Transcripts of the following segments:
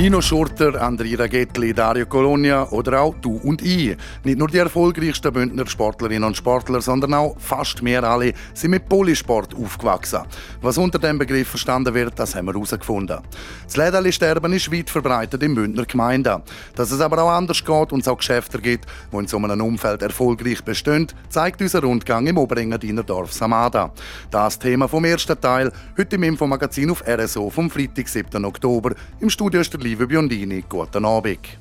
Nino Schurter, Andrina Gettli, Dario Colonia oder auch du und ich. Nicht nur die erfolgreichsten Bündner Sportlerinnen und Sportler, sondern auch fast mehr alle sind mit Polysport aufgewachsen. Was unter dem Begriff verstanden wird, das haben wir herausgefunden. Das Lederli-Sterben ist weit verbreitet in Bündner Gemeinden. Dass es aber auch anders geht und es auch Geschäfte gibt, die in so einem Umfeld erfolgreich bestehen, zeigt unser Rundgang im Oberengadiner Dorf Samada. Das Thema vom ersten Teil, heute im Infomagazin auf RSO vom Freitag, 7. Oktober. Im Studio ist der Liebe Biondini. Guten Abend.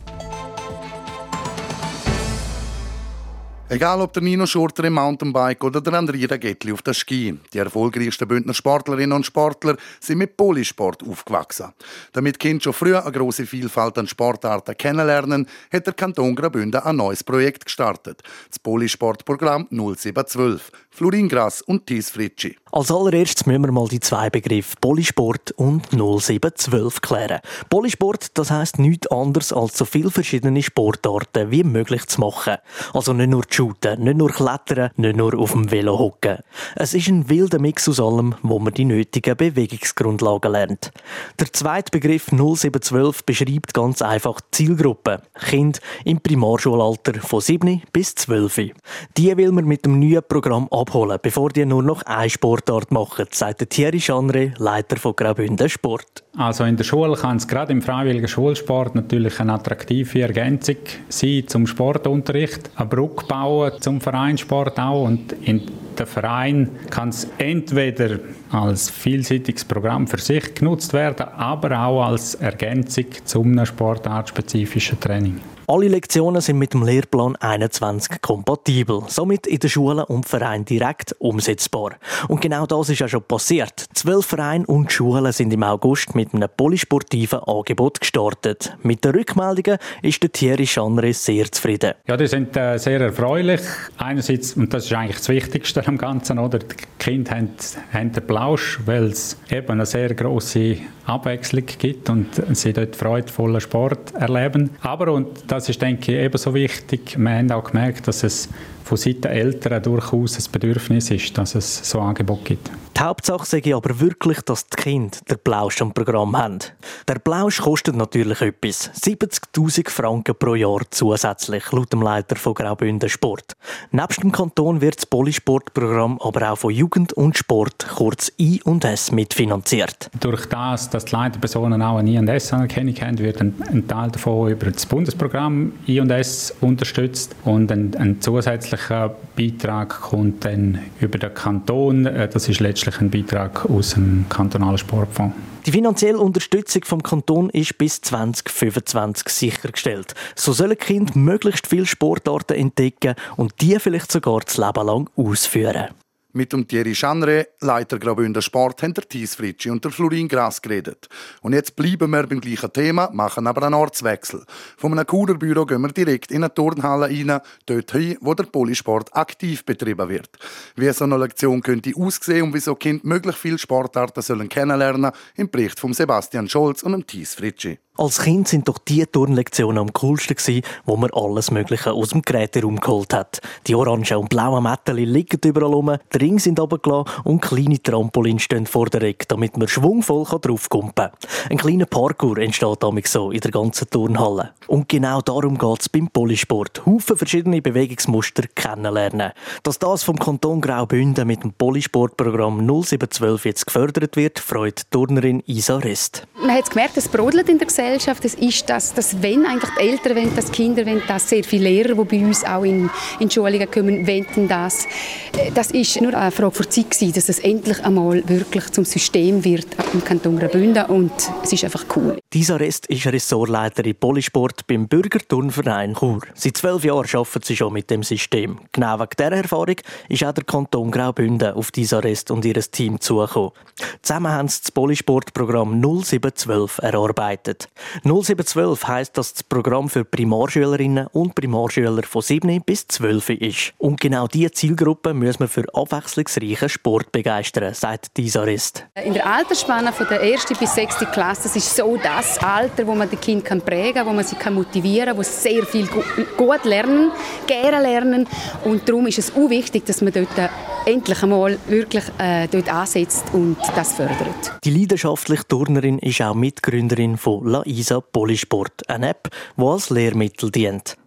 Egal ob der Nino Schurter im Mountainbike oder der Andrea Gettli auf der Ski, die erfolgreichsten Bündner Sportlerinnen und Sportler sind mit Polysport aufgewachsen. Damit Kind schon früh eine große Vielfalt an Sportarten kennenlernen, hat der Kanton Graubünden ein neues Projekt gestartet. Das Polysportprogramm 0712. Floringras und Thies Fritschi. Als allererstes müssen wir mal die zwei Begriffe Polysport und 0712 klären. Polysport, das heisst nichts anderes als so viele verschiedene Sportarten wie möglich zu machen. Also nicht nur shooten, nicht nur klettern, nicht nur auf dem Velo hocken. Es ist ein wilder Mix aus allem, wo man die nötigen Bewegungsgrundlagen lernt. Der zweite Begriff 0712 beschreibt ganz einfach die Zielgruppe. Kind im Primarschulalter von 7 bis 12. Die will man mit dem neuen Programm abholen, bevor die nur noch eine Sportart machen, sagt Thierry Schanre, Leiter von Graubünden Sport. Also in der Schule kann es gerade im freiwilligen Schulsport natürlich eine attraktive Ergänzung sein zum Sportunterricht, eine Brücke bauen zum Vereinssport auch und in der Verein kann es entweder als vielseitiges Programm für sich genutzt werden, aber auch als Ergänzung zum sportartspezifischen Training. Alle Lektionen sind mit dem Lehrplan 21 kompatibel, somit in den Schulen und Vereinen direkt umsetzbar. Und genau das ist ja schon passiert. Zwölf Vereine und Schulen sind im August mit einem polysportiven Angebot gestartet. Mit den Rückmeldungen ist der Thierry Schanre sehr zufrieden. Ja, die sind äh, sehr erfreulich. Einerseits, und das ist eigentlich das Wichtigste am Ganzen, oder? Die Kinder haben, haben den Plausch, weil es eben eine sehr grosse Abwechslung gibt und sie dort freudvollen Sport erleben. Aber, und das ist, denke ich, ebenso wichtig, wir haben auch gemerkt, dass es von Seiten Eltern durchaus ein Bedürfnis ist, dass es so Angebot gibt. Die Hauptsache sage ich aber wirklich, dass die Kinder den Plausch am Programm haben. Der Plausch kostet natürlich etwas. 70'000 Franken pro Jahr zusätzlich, laut dem Leiter von Graubünden Sport. Nebst dem Kanton wird das Polysportprogramm aber auch von Jugend und Sport, kurz I&S, mitfinanziert. Durch das, dass die Leiterpersonen auch eine I&S-Anerkennung haben, wird ein, ein, Teil davon über das Bundesprogramm I&S unterstützt und ein, ein zusätzlicher Beitrag kommt dann über den Kanton. Äh, das ist letztlich ein Beitrag aus dem kantonalen Sportfonds. Die finanzielle Unterstützung vom Kanton ist bis 2025 sichergestellt. So sollen Kinder möglichst viele Sportarten entdecken und die vielleicht sogar das Leben lang ausführen. Mit dem Thierry Schanre, Leiter Graubünden Sport, haben der Thies Fritschi und der Florin Gras geredet. Und jetzt bleiben wir beim gleichen Thema, machen aber einen Ortswechsel. Von einem Kuderbüro gehen wir direkt in eine Turnhalle rein, dort hin, wo der Polysport aktiv betrieben wird. Wie so eine Lektion könnte aussehen und wieso Kinder möglichst viele Sportarten sollen kennenlernen, im Bericht von Sebastian Scholz und dem Thies Fritschi. Als Kind sind doch die Turnlektionen am coolsten gewesen, wo man alles Mögliche aus dem Geräteraum geholt hat. Die orangen und blauen Mätteli liegen überall rum, die Ringe sind runtergelassen und kleine Trampolins stehen vor der Ecke, damit man schwungvoll draufkumpen kann. Ein kleiner Parkour entsteht damit so in der ganzen Turnhalle. Und genau darum geht es beim Polysport. Haufen verschiedene Bewegungsmuster kennenlernen. Dass das vom Kanton Graubünden mit dem Polysportprogramm 0712 jetzt gefördert wird, freut Turnerin Isa Rest. Man hat gemerkt, es brodelt in der Gesellschaft Gesellschaft, das ist das, das wenn eigentlich die Eltern wenn das Kinder wenn das sehr viele Lehrer, die bei uns auch in, in Schulungen kommen, wenden das. Äh, das ist nur eine Frage der Zeit gewesen, dass es endlich einmal wirklich zum System wird im Kanton Graubünden und es ist einfach cool. Dieser Rest ist Ressortleiterin Polysport beim Bürgerturnverein Chur. Seit zwölf Jahren arbeitet sie schon mit dem System. Genau wegen dieser Erfahrung ist auch der Kanton Graubünden auf dieser Rest und ihr Team zugekommen. Zusammen haben sie das Polysportprogramm 0712 erarbeitet. 0712 heisst, dass das Programm für Primarschülerinnen und Primarschüler von 7 bis 12 ist. Und genau diese Zielgruppe muss man für abwechslungsreichen Sport begeistern, sagt Disa Rest. In der Altersspanne von der ersten bis sechsten Klasse das ist so das Alter, wo man die Kind kann prägen kann, wo man sie kann motivieren kann, wo sie sehr viel gut lernen, gerne lernen. Und darum ist es auch wichtig, dass man dort endlich einmal wirklich äh, dort ansetzt und das fördert. Die leidenschaftliche Turnerin ist auch Mitgründerin von La Isa Polysport, eine App, die als Lehrmittel dient.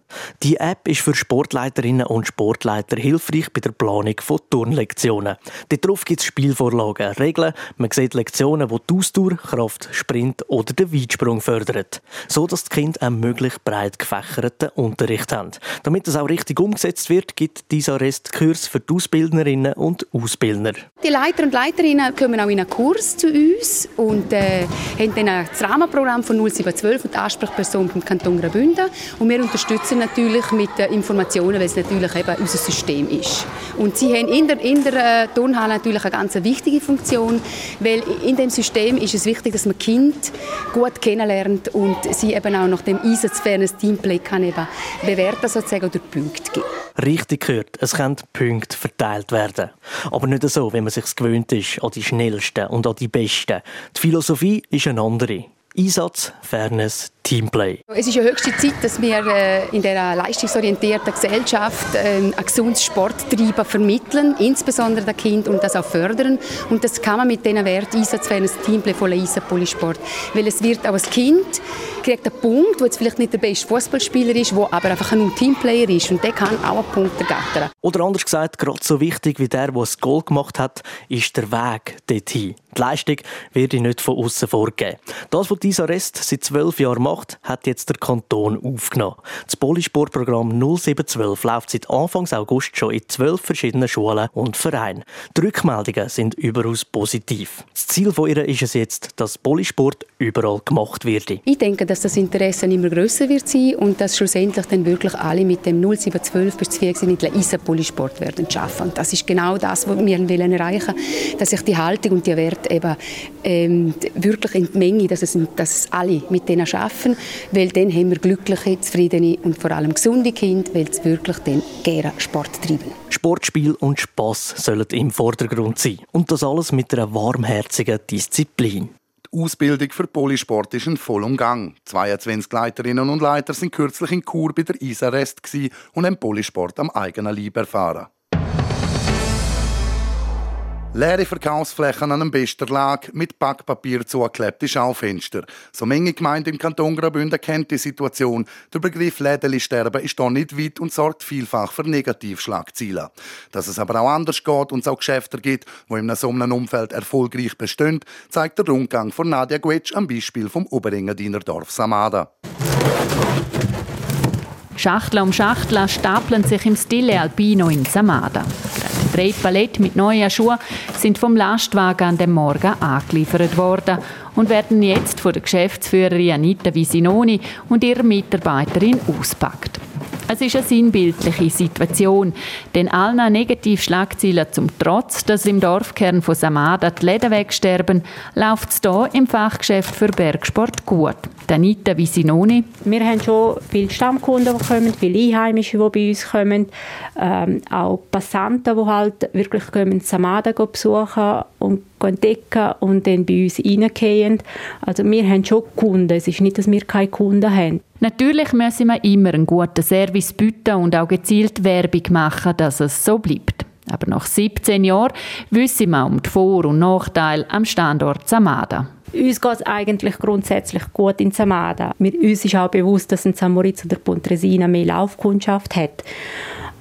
Die App ist für Sportleiterinnen und Sportleiter hilfreich bei der Planung von Turnlektionen. Darauf gibt es Spielvorlagen, Regeln, man sieht Lektionen, die die Ausdauer, Kraft, Sprint oder den Weitsprung fördern. So dass die Kinder einen möglichst breit gefächerten Unterricht haben. Damit das auch richtig umgesetzt wird, gibt dieser Rest Kurs für die Ausbildnerinnen und Ausbildner. Die Leiter und Leiterinnen kommen auch in einen Kurs zu uns und äh, haben dann das Rahmenprogramm von 0712 und die Ansprechperson vom Kanton Graubünden und wir unterstützen natürlich mit den Informationen, weil es natürlich eben unser System ist. Und sie haben in der, in der äh, Turnhalle natürlich eine ganz wichtige Funktion, weil in dem System ist es wichtig, dass man Kind gut kennenlernt und sie eben auch nach dem einsatzfernes Teamplay kann eben bewerten sozusagen oder Punkte geben. Richtig gehört, es können Punkte verteilt werden. Aber nicht so, wie man sich gewöhnt ist, an die Schnellsten und an die Besten. Die Philosophie ist eine andere. Einsatz, Fairness, Teamplay. Es ist ja höchste Zeit, dass wir äh, in der leistungsorientierten Gesellschaft ähm, ein gesundes Sporttreiben vermitteln, insbesondere den Kindern und das auch fördern. Und das kann man mit diesen Wert Einsatz, Fairness, Teamplay von Leisa Polysport. Weil es wird auch ein Kind kriegt einen Punkt, wo jetzt vielleicht nicht der beste Fußballspieler ist, der aber einfach ein Teamplayer ist und der kann auch einen Punkt ergattern. Oder anders gesagt, gerade so wichtig wie der, der das Goal gemacht hat, ist der Weg dorthin. Die Leistung wird nicht von außen vorgegeben. Das, was dieser Rest seit zwölf Jahren macht, hat jetzt der Kanton aufgenommen. Das Polysportprogramm 0712 läuft seit Anfang August schon in zwölf verschiedenen Schulen und Vereinen. Die Rückmeldungen sind überaus positiv. Das Ziel von ihr ist es jetzt, dass Polysport überall gemacht wird. Ich denke, dass das Interesse immer größer wird sein und dass schlussendlich dann wirklich alle mit dem 0712 bis 24 mit ISA Polysport werden schaffen. Das ist genau das, was wir wollen erreichen, dass sich die Haltung und die Werte eben ähm, wirklich in die Menge, dass es, dass es alle mit denen schaffen, weil dann haben wir glückliche, zufriedene und vor allem gesunde Kinder, weil sie wirklich dann gerne Sport treiben. Sportspiel und Spass sollen im Vordergrund sein und das alles mit einer warmherzigen Disziplin. Ausbildung für Polysport ist in vollem Gang. 22 Leiterinnen und Leiter sind kürzlich in Kur bei der Isarest und haben Polysport am eigenen Leib erfahren. Leere Verkaufsflächen an einem besten Lag mit Backpapier zugeklebte Schaufenster. So Menge Gemeinde im Kanton Graubünden kennt die Situation. Der Begriff Lädeli sterben ist da nicht weit und sorgt vielfach für Negativschlagzeilen. Dass es aber auch anders geht und es auch Geschäfte gibt, die in so einem Umfeld erfolgreich bestehen, zeigt der Rundgang von Nadia Guetsch am Beispiel vom Oberengadiner Dorf Samada. Schachtel um Schachtel stapeln sich im Stile Alpino in Samada. Drei Paletten mit neuen Schuhen sind vom Lastwagen an dem Morgen angeliefert worden und werden jetzt von der Geschäftsführerin Anita Visinoni und ihrer Mitarbeiterin auspackt. Es ist eine sinnbildliche Situation, denn allen Negativschlagzeilen zum Trotz, dass im Dorfkern von Samada die Läden wegsterben, läuft es hier im Fachgeschäft für Bergsport gut. Danita Visinoni. Wir haben schon viele Stammkunden, die kommen, viele Einheimische, die bei uns kommen, ähm, auch Passanten, die halt wirklich kommen, Samada besuchen und entdecken und dann bei uns reingehen. Also wir haben schon Kunden, es ist nicht, dass wir keine Kunden haben. Natürlich müssen wir immer einen guten Service bieten und auch gezielt Werbung machen, dass es so bleibt. Aber nach 17 Jahren wissen wir um die Vor- und Nachteile am Standort Samada. Uns geht es eigentlich grundsätzlich gut in Samada. uns ist auch bewusst, dass ein Samoritz oder Pontresina mehr Laufkundschaft hat.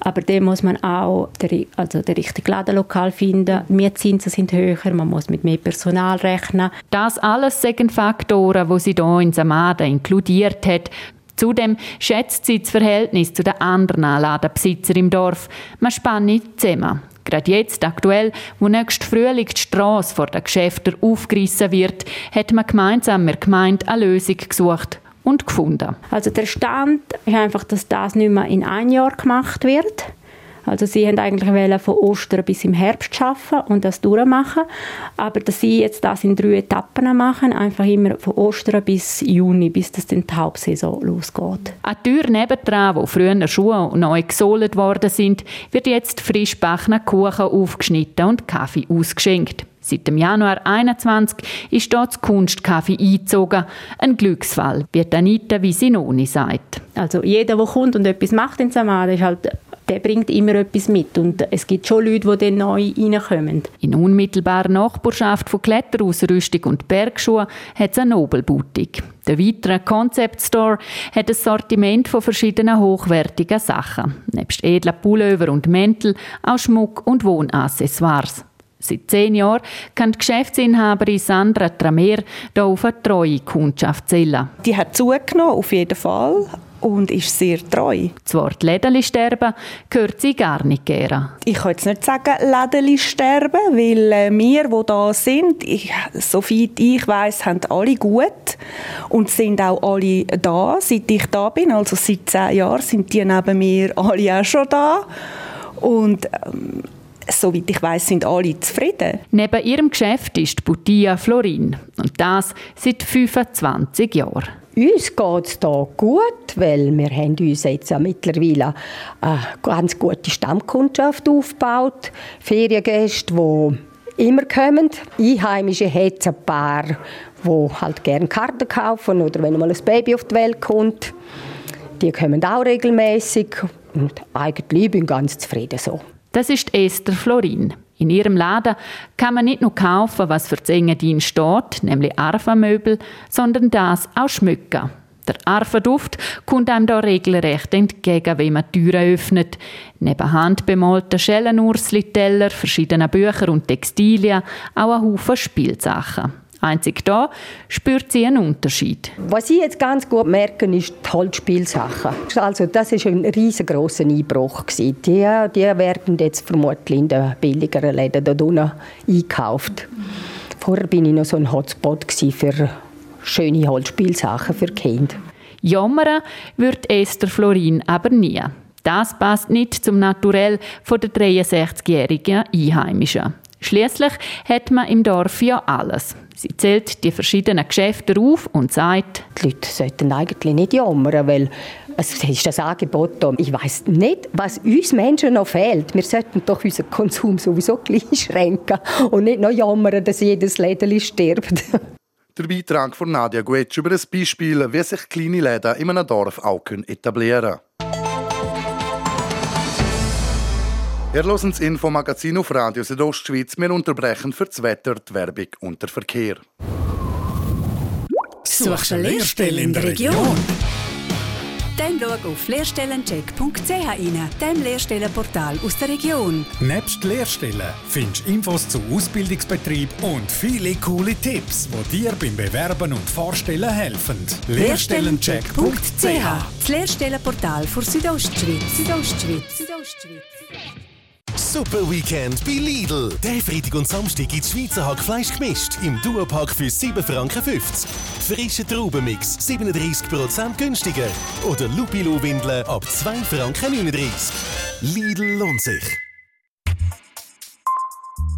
Aber dann muss man auch den, also den richtigen Ladenlokal finden. Mietzinsen sind höher, man muss mit mehr Personal rechnen. Das alles sind Faktoren, die sie hier in Samada inkludiert hat. Zudem schätzt sie das Verhältnis zu den anderen Ladenbesitzern im Dorf. Man spannt zusammen. Gerade jetzt, aktuell, wo nächst Frühling die Straße vor den Geschäften aufgerissen wird, hat man gemeinsam mit Gemeinde eine Lösung gesucht und gefunden. Also der Stand ist einfach, dass das nicht mehr in ein Jahr gemacht wird. Also sie haben eigentlich von Ostern bis im Herbst arbeiten und das durchmachen. Aber dass sie jetzt das in drei Etappen machen, einfach immer von Ostern bis Juni, bis das dann die Hauptsaison losgeht. An der Tür nebendran, wo früher Schuhe neu gesohlt worden sind, wird jetzt frisch backener Kuchen aufgeschnitten und Kaffee ausgeschenkt. Seit dem Januar 2021 ist dort das Kunstkaffee eingezogen. Ein Glücksfall, wie Anita Visinoni sagt. Also jeder, der kommt und etwas macht in Samada, ist halt der bringt immer etwas mit. Und es gibt schon Leute, die dann neu reinkommen. In unmittelbarer Nachbarschaft von Kletterausrüstung und Bergschuhen hat es eine Nobelboutique. Der weitere Concept Store hat ein Sortiment von verschiedenen hochwertigen Sachen. Nebst edlen Pullover und Mäntel auch Schmuck und Wohnaccessoires. Seit zehn Jahren kann die Geschäftsinhaberin Sandra Tramer hier auf eine treue Kundschaft zählen. Die hat zugenommen, auf jeden Fall und ist sehr treu. Das Wort Lädeli sterben gehört sie gar nicht gerne. Ich kann jetzt nicht sagen Lädeli sterben, weil äh, wir, die da sind, ich, soweit ich weiß, haben alle gut und sind auch alle da, seit ich da bin. Also seit zehn Jahren sind die neben mir alle auch schon da und ähm, soweit ich weiß, sind alle zufrieden. Neben ihrem Geschäft ist Butia Florin und das seit 25 Jahren. Uns geht es hier gut, weil wir haben uns jetzt ja mittlerweile eine ganz gute Stammkundschaft aufgebaut. Feriengäste, die immer kommen. Einheimische hat ein paar, die halt gerne Karten kaufen oder wenn mal ein Baby auf die Welt kommt. Die kommen auch regelmäßig und eigentlich bin ich ganz zufrieden so. Das ist Esther Florin. In ihrem Laden kann man nicht nur kaufen, was für die Engadin steht, nämlich Arfa-Möbel, sondern das auch schmücken. Der Arfa-Duft kommt einem da regelrecht entgegen, wenn man Türen öffnet. Neben handbemalten Schellenursli-Teller, verschiedenen Büchern und Textilien auch ein Haufen Spielsachen. Einzig da spürt sie einen Unterschied. Was ich jetzt ganz gut merke, ist die Holzspielsachen. Also das ist ein riesengroßer Einbruch Die, die werden jetzt vermutlich in den billigeren Läden da unten einkauft. Vorher bin ich noch so ein Hotspot für schöne Holzspielsachen für Kinder. Jammern wird Esther Florin aber nie. Das passt nicht zum Naturell der 63-jährigen Einheimischen. Schließlich hat man im Dorf ja alles. Sie zählt die verschiedenen Geschäfte auf und sagt, die Leute sollten eigentlich nicht jammern, weil es ist das Angebot da. Ich weiß nicht, was uns Menschen noch fehlt. Wir sollten doch unseren Konsum sowieso gleich schränken und nicht noch jammern, dass jedes Läden stirbt. Der Beitrag von Nadia Guetsch über ein Beispiel, wie sich kleine Läden in einem Dorf auch etablieren können. Ihr hört das Infomagazin auf Radio Südostschweiz. Wir unterbrechen für das Wetter, die Werbung und den Verkehr. Suchst du eine Lehrstelle in der Region? Dann schau auf lehrstellencheck.ch rein, dem Lehrstellenportal aus der Region. Nebst Lehrstellen findest du Infos zu Ausbildungsbetrieb und viele coole Tipps, die dir beim Bewerben und Vorstellen helfen. Lehrstellencheck.ch Das Lehrstellenportal für Südostschweiz. Südostschweiz. Südostschweiz. Super Weekend bei Lidl. Der Freitag und Samstag gibt Schweizer Hackfleisch gemischt im Duopack für 7,50 Franken. Frische Traubenmix 37% günstiger. Oder Lupilo-Windeln ab 2,39 Franken. Lidl lohnt sich.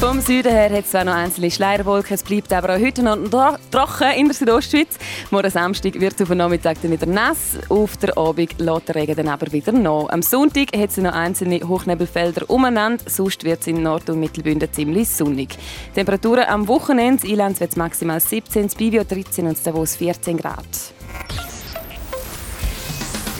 Vom Süden her hat es zwar noch einzelne Schleierwolken, es bleibt aber auch heute noch trocken in der Südostschweiz. Morgen Samstag wird es auf den Nachmittag dann wieder nass, auf der Abend lässt der Regen dann aber wieder nach. Am Sonntag hat es noch einzelne Hochnebelfelder umeinander, sonst wird es in Nord- und Mittelbünden ziemlich sonnig. Temperaturen am Wochenende, in Ilanz wird es maximal 17, in Bivio 13 und Davos 14 Grad.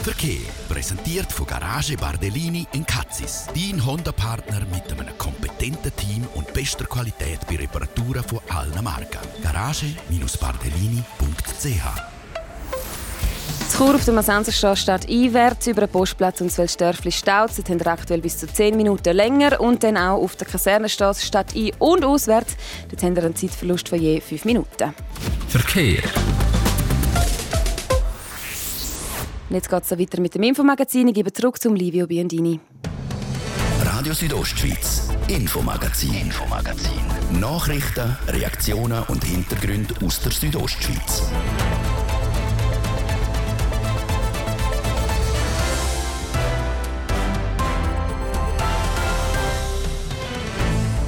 Verkehr präsentiert von Garage Bardellini in Katzis. Dein Honda-Partner mit einem kompetenten Team und bester Qualität bei Reparaturen von allen Marken. Garage-bardellini.ch zu Chur auf der Massenserstraße steht einwärts über den Postplatz und das Dörfli staut. Dort haben aktuell bis zu 10 Minuten länger. Und dann auch auf der Kasernenstraße steht ein- und auswärts. Dort haben wir einen Zeitverlust von je 5 Minuten. Verkehr. Und jetzt geht es weiter mit dem Infomagazin. Ich gebe zurück zum Livio Biondini. Radio Südostschweiz, Infomagazin, Infomagazin. Nachrichten, Reaktionen und Hintergründe aus der Südostschweiz.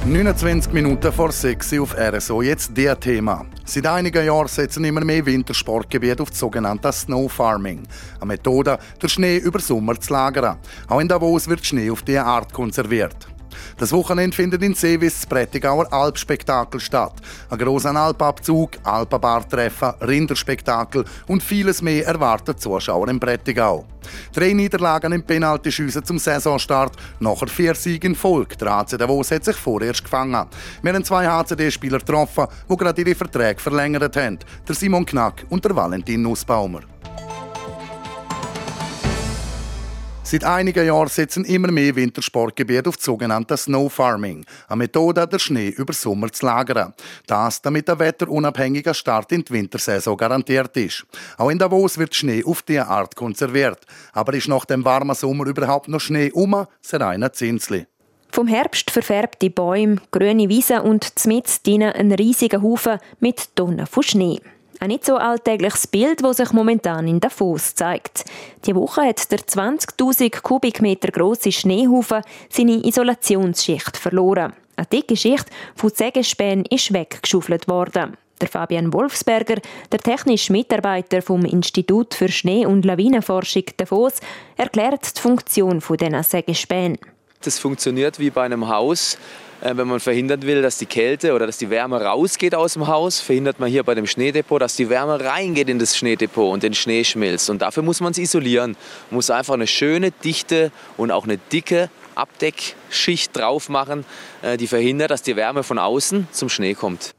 29 Minuten vor 6 auf RSO. Jetzt der Thema. Seit einigen Jahren setzen immer mehr Wintersportgebiete auf das sogenannte Snow Farming. Eine Methode, den Schnee über Sommer zu lagern. Auch in Davos wird Schnee auf diese Art konserviert. Das Wochenende findet in Seewis das Prättigauer Alpspektakel statt. Ein grosser Alpabzug, Alpenbartreffen, Rinderspektakel und vieles mehr erwartet Zuschauer im Prättigau. Drei Niederlagen im Penaltyschiessen zum Saisonstart, nachher vier Siege in Folge. Der HC Davos hat sich vorerst gefangen. Wir haben zwei HCD-Spieler getroffen, die gerade ihre Verträge verlängert haben. Der Simon Knack und der Valentin Nussbaumer. Seit einigen Jahren setzen immer mehr Wintersportgebiete auf das sogenannte Snow Farming, eine Methode, den Schnee über Sommer zu lagern. Das, damit der wetterunabhängige Start in die Wintersaison garantiert ist. Auch in Davos wird Schnee auf diese Art konserviert. Aber ist nach dem warmen Sommer überhaupt noch Schnee um? Das reine Zinsli. Vom Herbst verfärbte Bäume, grüne Wiesen und zmitzt ein riesiger Haufen mit Tonnen von Schnee. Ein nicht so alltägliches Bild, das sich momentan in Davos zeigt. Die Woche hat der 20.000 Kubikmeter große Schneehaufen seine Isolationsschicht verloren. Eine dicke Schicht von Sägespänen ist weggeschaufelt worden. Der Fabian Wolfsberger, der technische Mitarbeiter vom Institut für Schnee- und Lawinenforschung Davos, erklärt die Funktion dieser Sägespäne. Das funktioniert wie bei einem Haus. Äh, wenn man verhindern will, dass die Kälte oder dass die Wärme rausgeht aus dem Haus, verhindert man hier bei dem Schneedepot, dass die Wärme reingeht in das Schneedepot und den Schnee schmilzt. Und dafür muss man es isolieren. Man muss einfach eine schöne, dichte und auch eine dicke Abdeckschicht drauf machen, äh, die verhindert, dass die Wärme von außen zum Schnee kommt.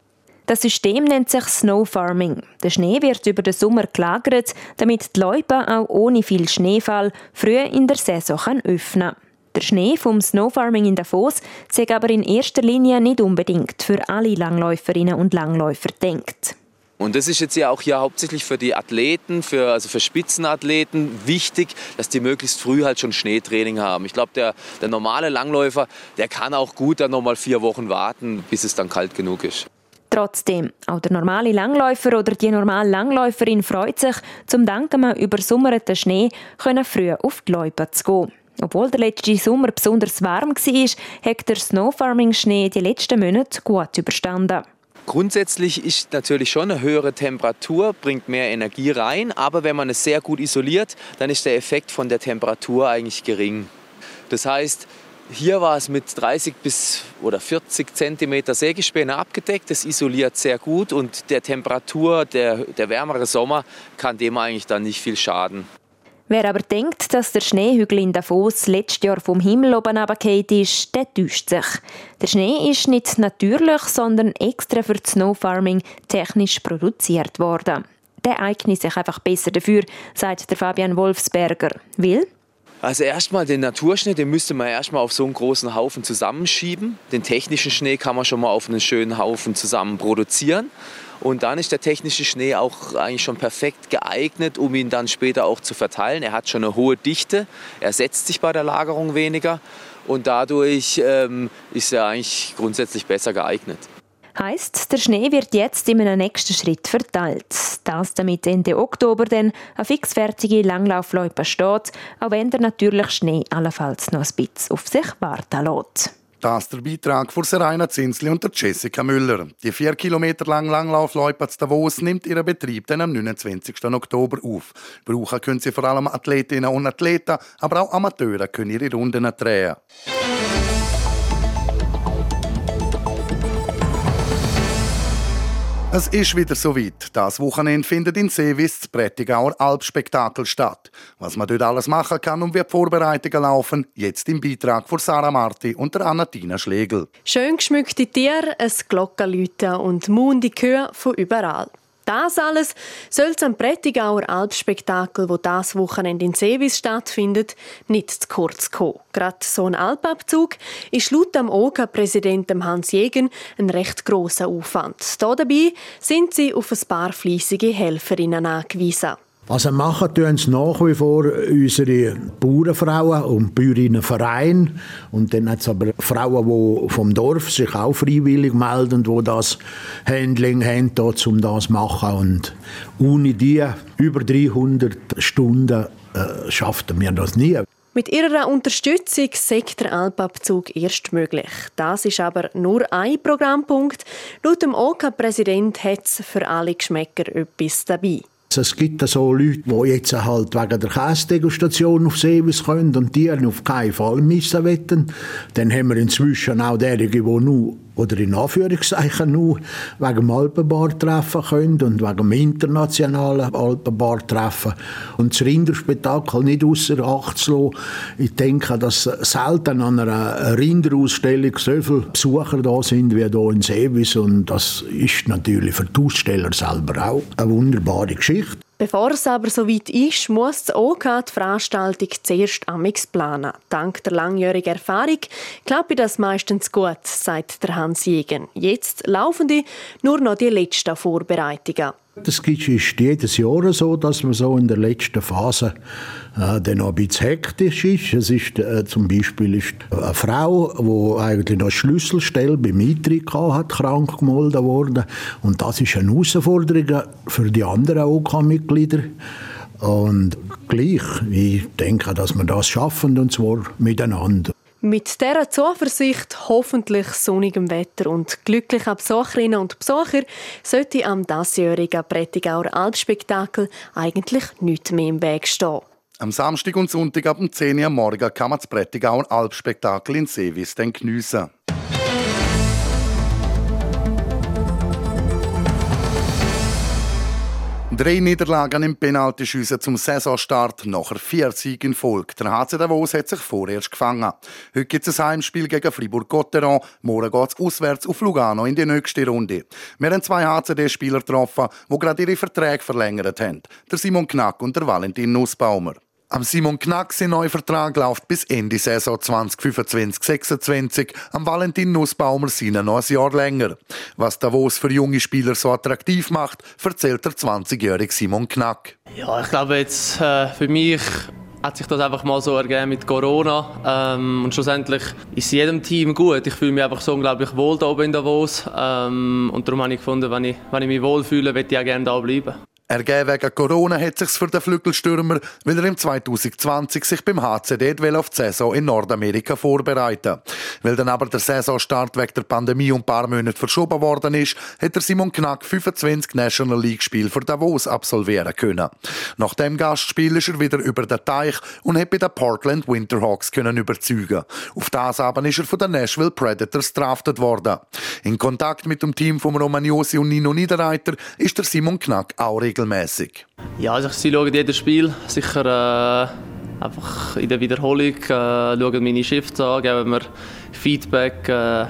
Das System nennt sich Snow Farming. Der Schnee wird über den Sommer gelagert, damit die Leute auch ohne viel Schneefall früh in der Saison öffnen können. Der Schnee vom Snowfarming in Davos sei aber in erster Linie nicht unbedingt für alle Langläuferinnen und Langläufer denkt. Und das ist jetzt ja auch hier hauptsächlich für die Athleten, für, also für Spitzenathleten wichtig, dass die möglichst früh halt schon Schneetraining haben. Ich glaube, der, der normale Langläufer, der kann auch gut dann nochmal vier Wochen warten, bis es dann kalt genug ist. Trotzdem, auch der normale Langläufer oder die normale Langläuferin freut sich, zum Dank am übersummerten Schnee können früh auf die Läupe zu gehen. Obwohl der letzte Sommer besonders warm war, hat der Snowfarming-Schnee die letzten Monate gut überstanden. Grundsätzlich ist natürlich schon eine höhere Temperatur, bringt mehr Energie rein, aber wenn man es sehr gut isoliert, dann ist der Effekt von der Temperatur eigentlich gering. Das heißt, hier war es mit 30 bis oder 40 cm Sägespäne abgedeckt. Das isoliert sehr gut und der Temperatur, der, der wärmere Sommer kann dem eigentlich dann nicht viel schaden. Wer aber denkt, dass der Schneehügel in Davos letztes Jahr vom Himmel oben runtergefallen ist, der täuscht sich. Der Schnee ist nicht natürlich, sondern extra für das Snowfarming technisch produziert worden. Der eignet sich einfach besser dafür, sagt der Fabian Wolfsberger. Will? Also erstmal den Naturschnee, den müsste man erstmal auf so einen großen Haufen zusammenschieben. Den technischen Schnee kann man schon mal auf einen schönen Haufen zusammen produzieren. Und dann ist der technische Schnee auch eigentlich schon perfekt geeignet, um ihn dann später auch zu verteilen. Er hat schon eine hohe Dichte, er setzt sich bei der Lagerung weniger und dadurch ähm, ist er eigentlich grundsätzlich besser geeignet. Heißt, der Schnee wird jetzt in einem nächsten Schritt verteilt. Das damit Ende Oktober dann eine fixfertige Langlaufloipe steht, auch wenn der natürliche Schnee allenfalls noch ein bisschen auf sich warten lässt. Das der Beitrag von Serena Zinsli und der Jessica Müller. Die vier Kilometer lange Langlaufloipe Davos nimmt ihren Betrieb dann am 29. Oktober auf. Brauchen können sie vor allem Athletinnen und Athleten, aber auch Amateure können ihre Runden drehen. Es ist wieder soweit. Das Wochenende findet in Seewis das Prättigauer Alpspektakel statt. Was man dort alles machen kann und wie die Vorbereitungen laufen, jetzt im Beitrag von Sarah Marti und der Annatina Schlegel. Schön geschmückte Tiere, ein Glockenläuten und munde Kühe von überall. Das alles soll am Prättigauer Alpspektakel, wo das Wochenende in Seewis stattfindet, nicht zu kurz kommen. Gerade so ein Alpabzug ist laut dem OGA-Präsident Hans Jegen ein recht grosser Aufwand. Hier dabei sind sie auf ein paar fleissige Helferinnen angewiesen. Also machen tun es nach wie vor unsere Bauernfrauen und Bäuerinnenvereine. Und dann hat es aber Frauen, die vom Dorf sich auch freiwillig melden, die das Handling haben, um das zu machen. Und ohne die über 300 Stunden äh, schafften wir das nie. Mit ihrer Unterstützung sagt der Alpabzug erst möglich. Das ist aber nur ein Programmpunkt. Laut dem OK-Präsident hat es für alle Geschmäcker etwas dabei. Es gibt so Leute, die jetzt halt wegen der Käsedegustation auf Seewis können und die auf keinen Fall missen wollen. Dann haben wir inzwischen auch derige, die nur oder in Anführungszeichen nur wegen dem Alpenbar treffen können und wegen dem internationalen Alpenbar treffen. Und das Rinderspektakel nicht außer Acht zu lassen. Ich denke, dass selten an einer Rinderausstellung so viele Besucher da sind wie hier in Seewis und das ist natürlich für die Aussteller selber auch eine wunderbare Geschichte. Bevor es aber so weit ist, muss das OK die Veranstaltung zuerst amix planen. Dank der langjährigen Erfahrung klappt das meistens gut, sagt der Hans Jegen. Jetzt laufen die nur noch die letzten Vorbereitungen. Das ist jedes Jahr so, dass man so in der letzten Phase äh, dann noch ein bisschen hektisch ist. Es ist äh, zum Beispiel ist eine Frau, die eigentlich noch Schlüsselstelle beim Eintritt hat, krank gemeldet worden. Und das ist eine Herausforderung für die anderen OK-Mitglieder. Und gleich, ich denke, dass wir das schaffen, und zwar miteinander. Mit dieser Zuversicht, hoffentlich sonnigem Wetter und glücklichen Besucherinnen und Besucher sollte am diesjährigen Prättigauer Alpspektakel eigentlich nichts mehr im Weg stehen. Am Samstag und Sonntag ab 10 Uhr morgen kann man das Prättigauer Alpspektakel in Seewis geniessen. Drei Niederlagen im Penaltyschiessen zum Saisonstart, nachher vier Siege in Folge. Der HC Davos hat sich vorerst gefangen. Heute gibt es ein Heimspiel gegen Fribourg-Gotteron. Morgen geht es auswärts auf Lugano in die nächste Runde. Wir haben zwei HCD-Spieler getroffen, die gerade ihre Verträge verlängert haben. Der Simon Knack und der Valentin Nussbaumer. Am Simon Knack sein neuer läuft bis Ende Saison 2025-26. Am Valentin Nussbaumer seinen noch ein Jahr länger. Was Davos für junge Spieler so attraktiv macht, erzählt der 20-jährige Simon Knack. Ja, ich glaube jetzt äh, für mich hat sich das einfach mal so ergeben mit Corona. Ähm, und schlussendlich ist jedem Team gut. Ich fühle mich einfach so unglaublich wohl da oben in Davos. Ähm, und darum habe ich gefunden, wenn ich, wenn ich mich wohlfühle, möchte ich auch gerne da bleiben. Ergeben wegen Corona hat sich's für den Flügelstürmer, weil er im 2020 sich beim HCD auf die Saison in Nordamerika vorbereiten. Weil dann aber der Saisonstart wegen der Pandemie um ein paar Monate verschoben worden ist, hat der Simon Knack 25 National League Spiele für Davos absolvieren können. Nach dem Gastspiel ist er wieder über den Teich und hat bei den Portland Winterhawks können überzeugen. Auf das aber ist er von den Nashville Predators draftet worden. In Kontakt mit dem Team von Romagnosi und Nino Niederreiter ist der Simon Knack auch regelmäßig? Ja, also sie schauen jedes Spiel. Sicher äh, einfach in der Wiederholung, äh, schauen meine Shifts an, geben mir Feedback, äh,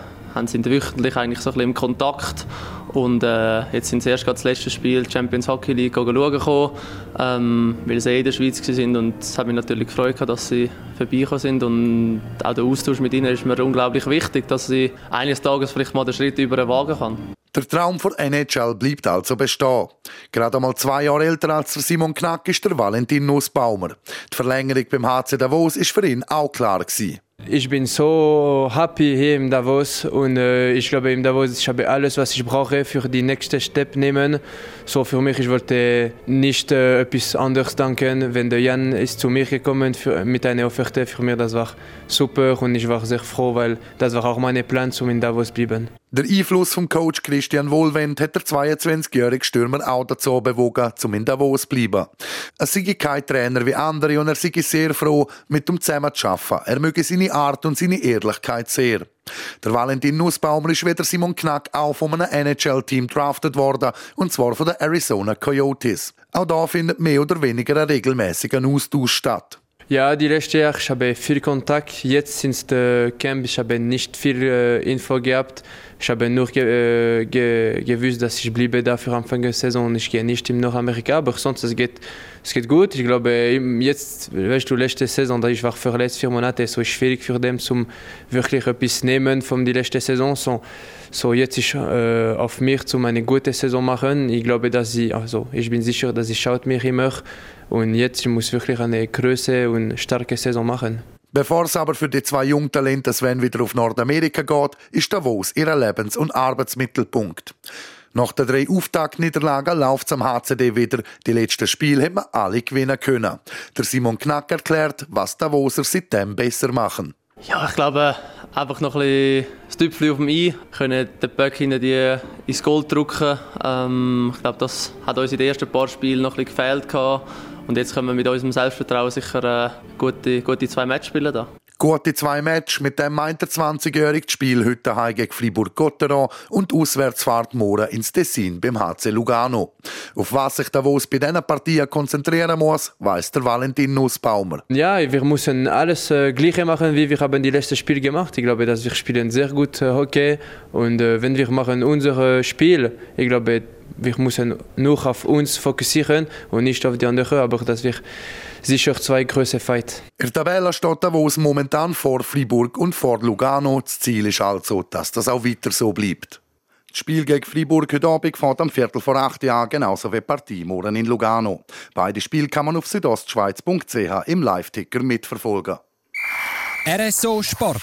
sind wöchentlich eigentlich so ein bisschen im Kontakt. Und äh, jetzt sind sie erst das letzte Spiel Champions Hockey League schauen gekommen, ähm, weil sie eh in der Schweiz sind und es hat mich natürlich gefreut, dass sie vorbeigekommen sind und auch der Austausch mit ihnen ist mir unglaublich wichtig, dass sie eines Tages vielleicht mal den Schritt über den Wagen kann. Der Traum von NHL bleibt also bestehen. Gerade einmal zwei Jahre älter als Simon Knack ist der Valentin Nussbaumer. Die Verlängerung beim HC Davos ist für ihn auch klar gewesen. Ich bin so happy hier in Davos und äh, ich glaube in Davos ich habe alles, was ich brauche für die nächste Step nehmen. So für mich ich wollte nicht äh, etwas anderes danken, wenn der Jan ist zu mir gekommen für, mit einer Offerte für mich das war super und ich war sehr froh, weil das war auch mein Plan, um in Davos zu bleiben. Der Einfluss vom Coach Christian Wohlwend hat der 22-jährige Stürmer auch dazu bewogen, um in Davos zu bleiben. Er sei kein Trainer wie andere und er sei sehr froh, mit ihm zusammen zu arbeiten. Er möge seine Art und seine Ehrlichkeit sehr. Der Valentin Nussbaumer ist wie der Simon Knack auch von einem NHL-Team drafted worden, und zwar von den Arizona Coyotes. Auch da findet mehr oder weniger ein regelmäßiger Austausch statt. Ja, die letzte Jahr ich habe viel Kontakt. Jetzt sind der Camp, ich habe nicht viel äh, Info gehabt. Ich habe nur ge, äh, ge, gewusst, dass ich bleibe da für Anfang der Saison. Ich gehe nicht in Nordamerika, aber sonst es geht es geht gut. Ich glaube, jetzt, weißt du, letzte Saison, da ich war verletzt vier Monate, so ist schwierig für dem, zum wirklich etwas nehmen von der letzten Saison. So, so jetzt ist äh, auf mich, zum eine gute Saison machen. Ich glaube, dass sie, also ich bin sicher, dass sie schaut mir immer und jetzt ich muss wirklich eine große und starke Saison machen. Bevor es aber für die zwei Jungtalente Sven wieder auf Nordamerika geht, ist Davos ihr Lebens- und Arbeitsmittelpunkt. Nach den drei Auftaktniederlagen läuft es am HCD wieder. Die letzten Spiele hat man alle gewinnen können. Der Simon Knack erklärt, was Davoser seitdem besser machen. Ja, ich glaube, einfach noch ein bisschen das Tüpfchen auf dem I, können den Böck hinten die ins Gold drücken. Ähm, ich glaube, das hat uns in den ersten paar Spielen noch ein bisschen gefehlt. Und jetzt können wir mit unserem Selbstvertrauen sicher äh, gute, gute zwei Matches spielen. Da. Gute zwei Matches, mit dem meint der 20-jährige Spiel heute heim gegen Fribourg-Gotteron und Auswärtsfahrt morgen ins Tessin beim HC Lugano. Auf was sich Davos bei diesen Partien konzentrieren muss, weiss der Valentin Nussbaumer. Ja, wir müssen alles äh, Gleiche machen, wie wir haben die letzten Spiele gemacht. Ich glaube, dass wir spielen sehr gut äh, Hockey und äh, wenn wir machen unser Spiel, ich glaube, wir müssen nur auf uns fokussieren und nicht auf die anderen, aber dass wir sicher zwei große Fight. In der Tabelle steht Davos momentan vor Fribourg und vor Lugano. Das Ziel ist also, dass das auch weiter so bleibt. Das Spiel gegen Fribourg heute Abend fährt am Viertel vor acht Jahren, genauso wie die Partie morgen in Lugano. Beide Spiele kann man auf südostschweiz.ch im Live-Ticker mitverfolgen. RSO Sport.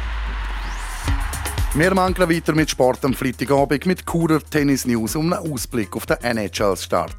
wir machen weiter mit Sport am Freitagabend mit Churer Tennis News um einen Ausblick auf den NHL-Start.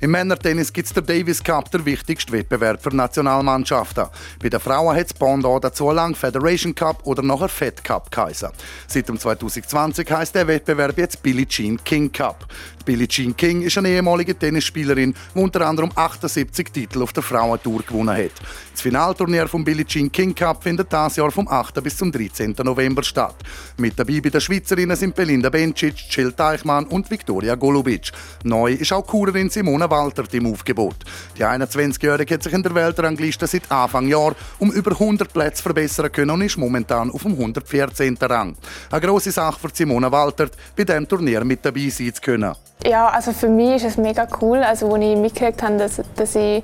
Im Männertennis gibt es den Davis Cup, der wichtigste Wettbewerb für Nationalmannschaften. Bei den Frauen hat es Bondon dazu lang Federation Cup oder nachher Fed Cup geheißen. Seit 2020 heißt der Wettbewerb jetzt Billie Jean King Cup. Billie Jean King ist eine ehemalige Tennisspielerin, die unter anderem 78 Titel auf der Frauentour gewonnen hat. Das Finalturnier vom Billie Jean King Cup findet dieses Jahr vom 8. bis zum 13. November statt. Mit dabei bei den Schweizerinnen sind Belinda Bencic, Jill Teichmann und Viktoria Golubic. Neu ist auch Kurerin Simona Walter im Aufgebot. Die 21-Jährige hat sich in der Weltrangliste seit Anfang Jahr um über 100 Plätze verbessern können und ist momentan auf dem 114. Rang. Eine grosse Sache für Simona Walter, bei diesem Turnier mit dabei sein zu können. Ja, also für mich ist es mega cool. Also, als ich mitgekriegt habe, dass, dass ich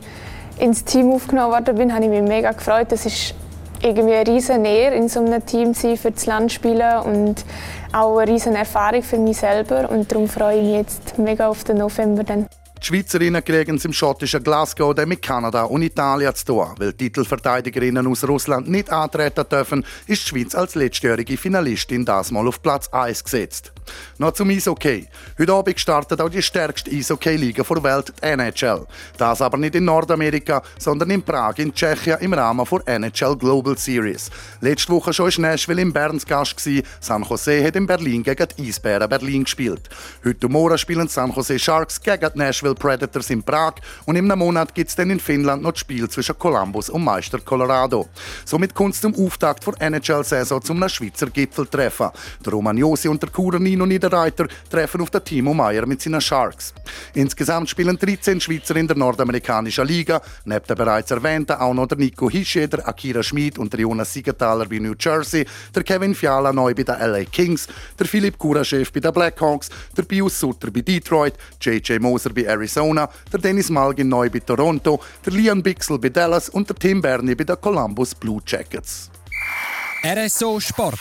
ins Team aufgenommen worden bin, habe ich mich mega gefreut. Das ist irgendwie eine riesen Nähe in so einem Team sein, für das Land spielen und auch eine riesen Erfahrung für mich selber. Und darum freue ich mich jetzt mega auf den November dann. Die Schweizerinnen kriegen es im schottischen Glasgow dann mit Kanada und Italien zu tun. Weil Titelverteidigerinnen aus Russland nicht antreten dürfen, ist die Schweiz als letztjährige Finalistin das mal auf Platz 1 gesetzt. Noch zum Eishockey. Heute Abend startet auch die stärkste Eishockey-Liga der Welt, die NHL. Das aber nicht in Nordamerika, sondern in Prag, in Tschechien, im Rahmen der NHL Global Series. Letzte Woche schon war Nashville im Berns Gast. San Jose hat in Berlin gegen die Eisbären Berlin gespielt. Heute Morgen spielen San Jose Sharks gegen die Nashville Predators in Prag und im Monat gibt es dann in Finnland noch das Spiel zwischen Columbus und Meister Colorado. Somit kommt es zum Auftakt der NHL-Saison zum Schweizer Gipfeltreffen. Der Romagnosi und der Kurer Nino Niederreiter treffen auf den Timo Meyer mit seinen Sharks. Insgesamt spielen 13 Schweizer in der nordamerikanischen Liga, neben der bereits erwähnten auch noch der Nico Hische, der Akira Schmid und der Jonas Siegenthaler bei New Jersey, der Kevin Fiala neu bei den LA Kings, der Philipp Kuraschew bei den Blackhawks, der Pius Sutter bei Detroit, JJ Moser bei Arizona, der Dennis Malgin neu bei Toronto, der Liam Bixel bei Dallas und der Tim Bernie bei den Columbus Blue Jackets. RSO Sport.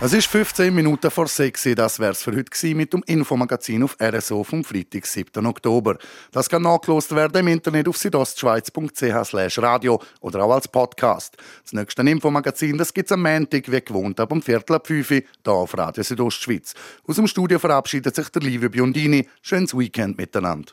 es ist 15 Minuten vor 6 Das wär's für heute mit dem Infomagazin auf RSO vom Freitag, 7. Oktober. Das kann nachgelost werden im Internet auf südostschweiz.ch radio oder auch als Podcast. Das nächste Infomagazin das gibt's am Montag, wie gewohnt, ab um Viertel ab 5 Uhr, hier auf Radio Südostschweiz. Aus dem Studio verabschiedet sich der Livio Biondini. Schönes Weekend miteinander.